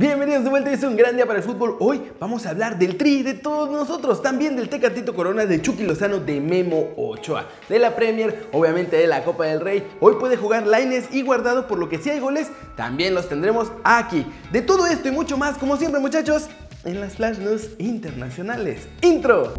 Bienvenidos de vuelta, es un gran día para el fútbol. Hoy vamos a hablar del tri de todos nosotros, también del Tecatito Corona, de Chucky Lozano, de Memo Ochoa, de la Premier, obviamente de la Copa del Rey. Hoy puede jugar Laines y Guardado, por lo que si hay goles, también los tendremos aquí. De todo esto y mucho más, como siempre muchachos, en las Flash News Internacionales. Intro.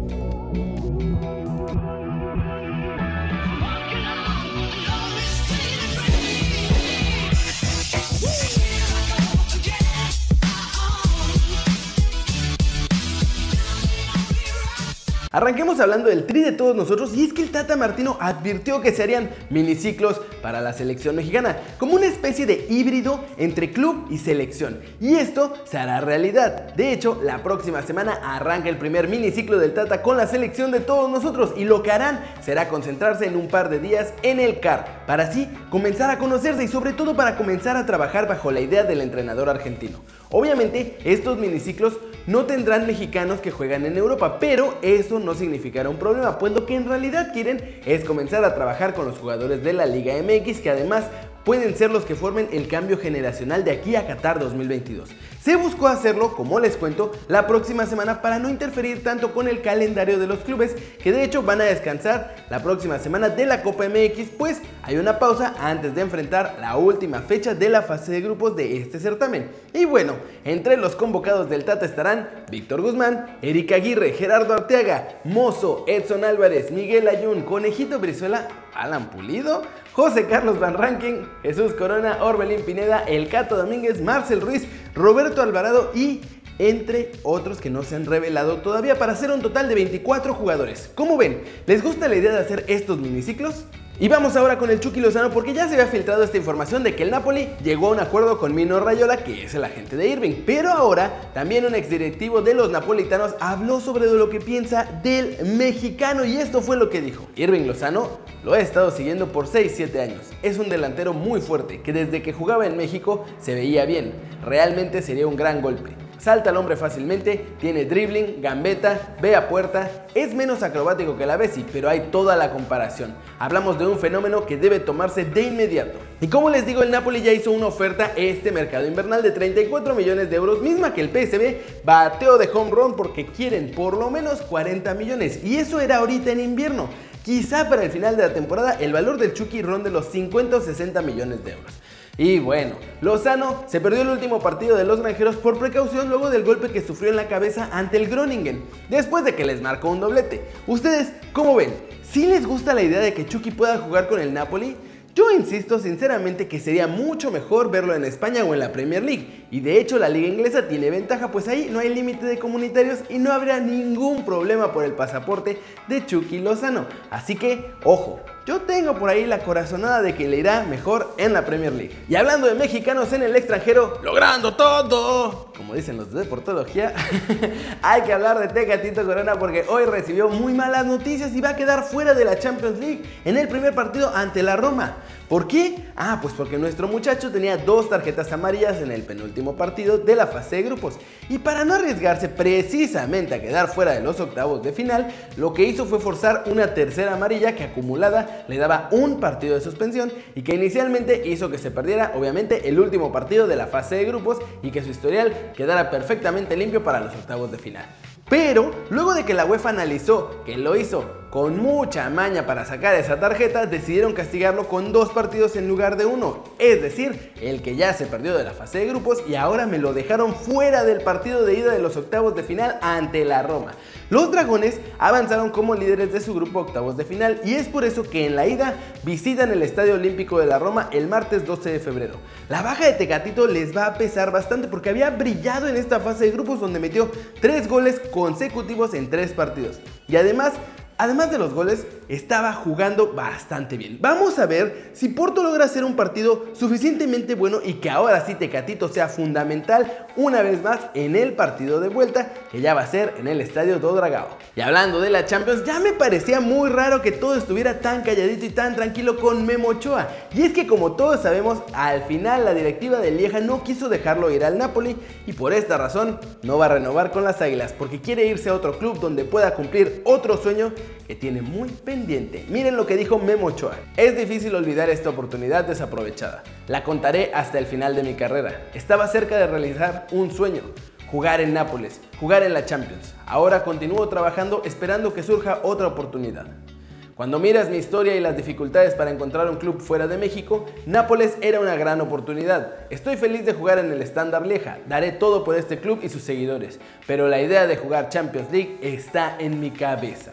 Arranquemos hablando del tri de todos nosotros y es que el Tata Martino advirtió que se harían miniciclos para la selección mexicana, como una especie de híbrido entre club y selección. Y esto se hará realidad. De hecho, la próxima semana arranca el primer miniciclo del Tata con la selección de todos nosotros y lo que harán será concentrarse en un par de días en el CAR, para así comenzar a conocerse y sobre todo para comenzar a trabajar bajo la idea del entrenador argentino. Obviamente, estos miniciclos no tendrán mexicanos que juegan en Europa, pero eso no significará un problema, pues lo que en realidad quieren es comenzar a trabajar con los jugadores de la Liga MX que además pueden ser los que formen el cambio generacional de aquí a Qatar 2022. Se buscó hacerlo, como les cuento, la próxima semana para no interferir tanto con el calendario de los clubes, que de hecho van a descansar la próxima semana de la Copa MX, pues hay una pausa antes de enfrentar la última fecha de la fase de grupos de este certamen. Y bueno, entre los convocados del Tata estarán Víctor Guzmán, Erika Aguirre, Gerardo Arteaga, Mozo, Edson Álvarez, Miguel Ayun, Conejito Brizuela, Alan Pulido, José Carlos Van Rankin, Jesús Corona, Orbelín Pineda, El Cato Domínguez, Marcel Ruiz, Roberto Alvarado y entre otros que no se han revelado todavía para hacer un total de 24 jugadores. ¿Cómo ven? ¿Les gusta la idea de hacer estos miniciclos? Y vamos ahora con el Chucky Lozano porque ya se había filtrado esta información de que el Napoli llegó a un acuerdo con Mino Rayola, que es el agente de Irving. Pero ahora también un exdirectivo de los napolitanos habló sobre lo que piensa del mexicano y esto fue lo que dijo. Irving Lozano lo he estado siguiendo por 6-7 años. Es un delantero muy fuerte que desde que jugaba en México se veía bien. Realmente sería un gran golpe salta al hombre fácilmente, tiene dribbling, gambeta, ve a puerta, es menos acrobático que la Bessi, pero hay toda la comparación. Hablamos de un fenómeno que debe tomarse de inmediato. Y como les digo, el Napoli ya hizo una oferta este mercado invernal de 34 millones de euros, misma que el PSB bateó de home run porque quieren por lo menos 40 millones. Y eso era ahorita en invierno. Quizá para el final de la temporada el valor del Chucky ronde los 50 o 60 millones de euros. Y bueno, Lozano se perdió el último partido de los granjeros por precaución luego del golpe que sufrió en la cabeza ante el Groningen, después de que les marcó un doblete. ¿Ustedes cómo ven? ¿Sí les gusta la idea de que Chucky pueda jugar con el Napoli? Yo insisto sinceramente que sería mucho mejor verlo en España o en la Premier League. Y de hecho la liga inglesa tiene ventaja pues ahí no hay límite de comunitarios y no habría ningún problema por el pasaporte de Chucky Lozano. Así que, ojo, yo tengo por ahí la corazonada de que le irá mejor en la Premier League. Y hablando de mexicanos en el extranjero, logrando todo, como dicen los de deportología, hay que hablar de Tecatito Corona porque hoy recibió muy malas noticias y va a quedar fuera de la Champions League en el primer partido ante la Roma. ¿Por qué? Ah, pues porque nuestro muchacho tenía dos tarjetas amarillas en el penúltimo partido de la fase de grupos. Y para no arriesgarse precisamente a quedar fuera de los octavos de final, lo que hizo fue forzar una tercera amarilla que acumulada le daba un partido de suspensión y que inicialmente hizo que se perdiera obviamente el último partido de la fase de grupos y que su historial quedara perfectamente limpio para los octavos de final. Pero luego de que la UEFA analizó que lo hizo con mucha maña para sacar esa tarjeta, decidieron castigarlo con dos partidos en lugar de uno. Es decir, el que ya se perdió de la fase de grupos y ahora me lo dejaron fuera del partido de ida de los octavos de final ante la Roma. Los dragones avanzaron como líderes de su grupo octavos de final y es por eso que en la ida visitan el Estadio Olímpico de la Roma el martes 12 de febrero. La baja de Tecatito les va a pesar bastante porque había brillado en esta fase de grupos donde metió tres goles consecutivos en tres partidos. Y además Además de los goles, estaba jugando bastante bien. Vamos a ver si Porto logra hacer un partido suficientemente bueno y que ahora sí Tecatito sea fundamental una vez más en el partido de vuelta que ya va a ser en el estadio do Dragao. Y hablando de la Champions, ya me parecía muy raro que todo estuviera tan calladito y tan tranquilo con Memo Ochoa. Y es que como todos sabemos, al final la directiva de Lieja no quiso dejarlo ir al Napoli y por esta razón no va a renovar con las Águilas porque quiere irse a otro club donde pueda cumplir otro sueño que tiene muy pendiente Miren lo que dijo Memo Ochoa. Es difícil olvidar esta oportunidad desaprovechada. La contaré hasta el final de mi carrera. Estaba cerca de realizar un sueño. Jugar en Nápoles, jugar en la Champions. Ahora continúo trabajando esperando que surja otra oportunidad. Cuando miras mi historia y las dificultades para encontrar un club fuera de México, Nápoles era una gran oportunidad. Estoy feliz de jugar en el Standard Lieja, daré todo por este club y sus seguidores, pero la idea de jugar Champions League está en mi cabeza.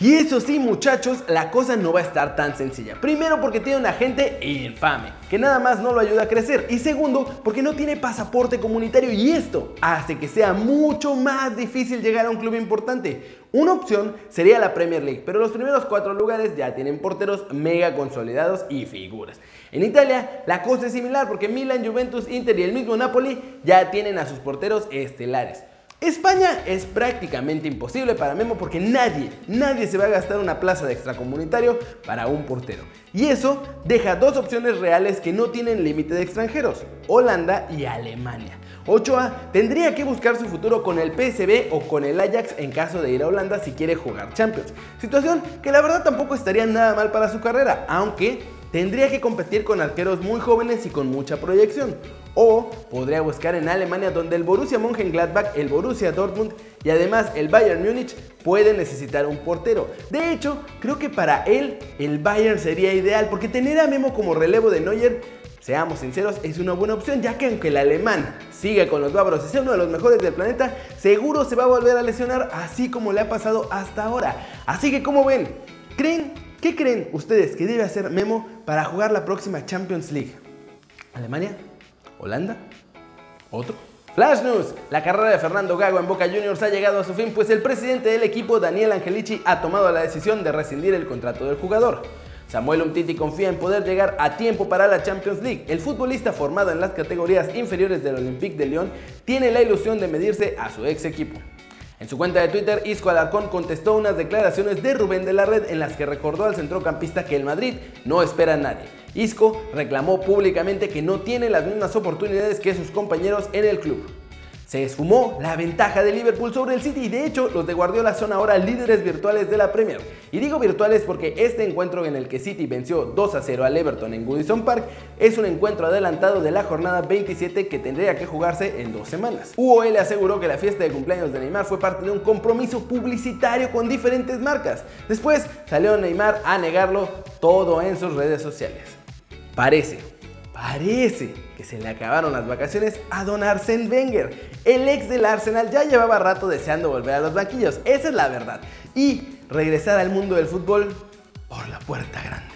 Y eso sí, muchachos, la cosa no va a estar tan sencilla. Primero porque tiene un agente infame, que nada más no lo ayuda a crecer. Y segundo, porque no tiene pasaporte comunitario y esto hace que sea mucho más difícil llegar a un club importante. Una opción sería la Premier League, pero los primeros cuatro lugares ya tienen porteros mega consolidados y figuras. En Italia la cosa es similar porque Milan, Juventus, Inter y el mismo Napoli ya tienen a sus porteros estelares. España es prácticamente imposible para Memo porque nadie, nadie se va a gastar una plaza de extracomunitario para un portero. Y eso deja dos opciones reales que no tienen límite de extranjeros, Holanda y Alemania. Ochoa tendría que buscar su futuro con el PSB o con el Ajax en caso de ir a Holanda si quiere jugar Champions. Situación que la verdad tampoco estaría nada mal para su carrera, aunque tendría que competir con arqueros muy jóvenes y con mucha proyección. O podría buscar en Alemania donde el Borussia Mönchengladbach, el Borussia Dortmund y además el Bayern Múnich pueden necesitar un portero. De hecho, creo que para él el Bayern sería ideal porque tener a Memo como relevo de Neuer Seamos sinceros, es una buena opción, ya que aunque el alemán siga con los bárbaros y sea uno de los mejores del planeta, seguro se va a volver a lesionar, así como le ha pasado hasta ahora. Así que, como ven? ¿Creen? ¿Qué creen ustedes que debe hacer Memo para jugar la próxima Champions League? ¿Alemania? ¿Holanda? ¿Otro? Flash News, la carrera de Fernando Gago en Boca Juniors ha llegado a su fin, pues el presidente del equipo, Daniel Angelici, ha tomado la decisión de rescindir el contrato del jugador. Samuel Umtiti confía en poder llegar a tiempo para la Champions League. El futbolista formado en las categorías inferiores del Olympique de Lyon tiene la ilusión de medirse a su ex equipo. En su cuenta de Twitter, Isco Alarcón contestó unas declaraciones de Rubén de la Red en las que recordó al centrocampista que el Madrid no espera a nadie. Isco reclamó públicamente que no tiene las mismas oportunidades que sus compañeros en el club. Se esfumó la ventaja de Liverpool sobre el City y de hecho los de Guardiola son ahora líderes virtuales de la Premier. Y digo virtuales porque este encuentro en el que City venció 2 a 0 al Everton en Goodison Park es un encuentro adelantado de la jornada 27 que tendría que jugarse en dos semanas. UOL aseguró que la fiesta de cumpleaños de Neymar fue parte de un compromiso publicitario con diferentes marcas. Después salió Neymar a negarlo todo en sus redes sociales. Parece, parece que se le acabaron las vacaciones a Don Arsène Wenger. El ex del Arsenal ya llevaba rato deseando volver a los banquillos, esa es la verdad, y regresar al mundo del fútbol por la puerta grande.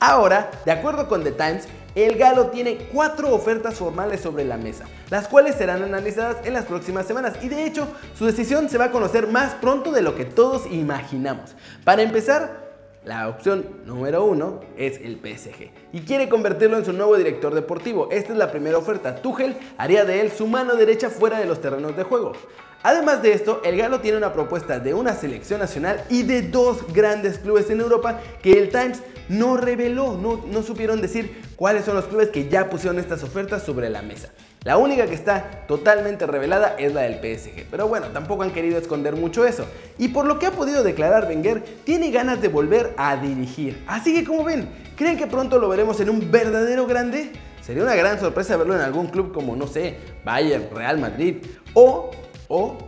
Ahora, de acuerdo con The Times, el Galo tiene cuatro ofertas formales sobre la mesa, las cuales serán analizadas en las próximas semanas y de hecho su decisión se va a conocer más pronto de lo que todos imaginamos. Para empezar, la opción número uno es el PSG y quiere convertirlo en su nuevo director deportivo. Esta es la primera oferta. Tuchel haría de él su mano derecha fuera de los terrenos de juego. Además de esto, el Galo tiene una propuesta de una selección nacional y de dos grandes clubes en Europa que el Times no reveló, no, no supieron decir cuáles son los clubes que ya pusieron estas ofertas sobre la mesa. La única que está totalmente revelada es la del PSG, pero bueno, tampoco han querido esconder mucho eso. Y por lo que ha podido declarar Wenger, tiene ganas de volver a dirigir. Así que como ven, ¿creen que pronto lo veremos en un verdadero grande? Sería una gran sorpresa verlo en algún club como, no sé, Bayern, Real Madrid o, o,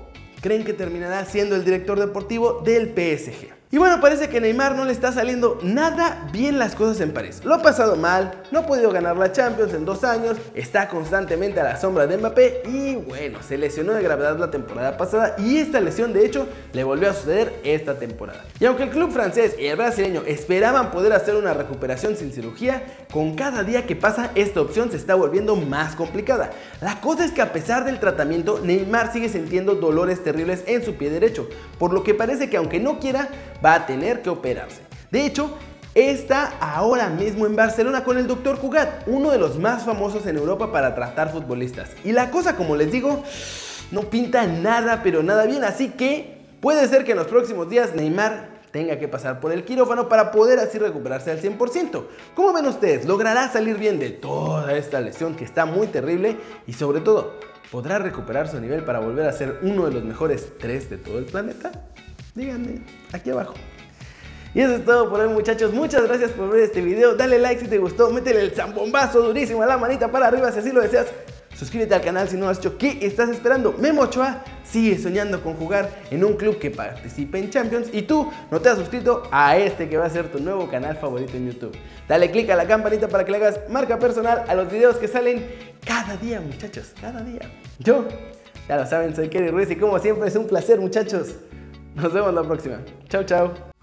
¿creen que terminará siendo el director deportivo del PSG? Y bueno, parece que Neymar no le está saliendo nada bien las cosas en París. Lo ha pasado mal, no ha podido ganar la Champions en dos años, está constantemente a la sombra de Mbappé y bueno, se lesionó de gravedad la temporada pasada y esta lesión de hecho le volvió a suceder esta temporada. Y aunque el club francés y el brasileño esperaban poder hacer una recuperación sin cirugía, con cada día que pasa esta opción se está volviendo más complicada. La cosa es que a pesar del tratamiento, Neymar sigue sintiendo dolores terribles en su pie derecho, por lo que parece que aunque no quiera, va a tener que operarse. De hecho, está ahora mismo en Barcelona con el doctor Cugat, uno de los más famosos en Europa para tratar futbolistas. Y la cosa, como les digo, no pinta nada, pero nada bien. Así que puede ser que en los próximos días Neymar tenga que pasar por el quirófano para poder así recuperarse al 100%. ¿Cómo ven ustedes? ¿Logrará salir bien de toda esta lesión que está muy terrible? Y sobre todo, ¿podrá recuperar su nivel para volver a ser uno de los mejores tres de todo el planeta? Díganme aquí abajo. Y eso es todo por hoy muchachos, muchas gracias por ver este video, dale like si te gustó, métele el zambombazo durísimo a la manita para arriba si así lo deseas. Suscríbete al canal si no has hecho. ¿Qué estás esperando? Memo Ochoa sigue soñando con jugar en un club que participe en Champions y tú no te has suscrito a este que va a ser tu nuevo canal favorito en YouTube. Dale click a la campanita para que le hagas marca personal a los videos que salen cada día, muchachos, cada día. Yo, ya lo saben, soy Kerry Ruiz y como siempre es un placer, muchachos. Nos vemos la próxima. Chao, chao.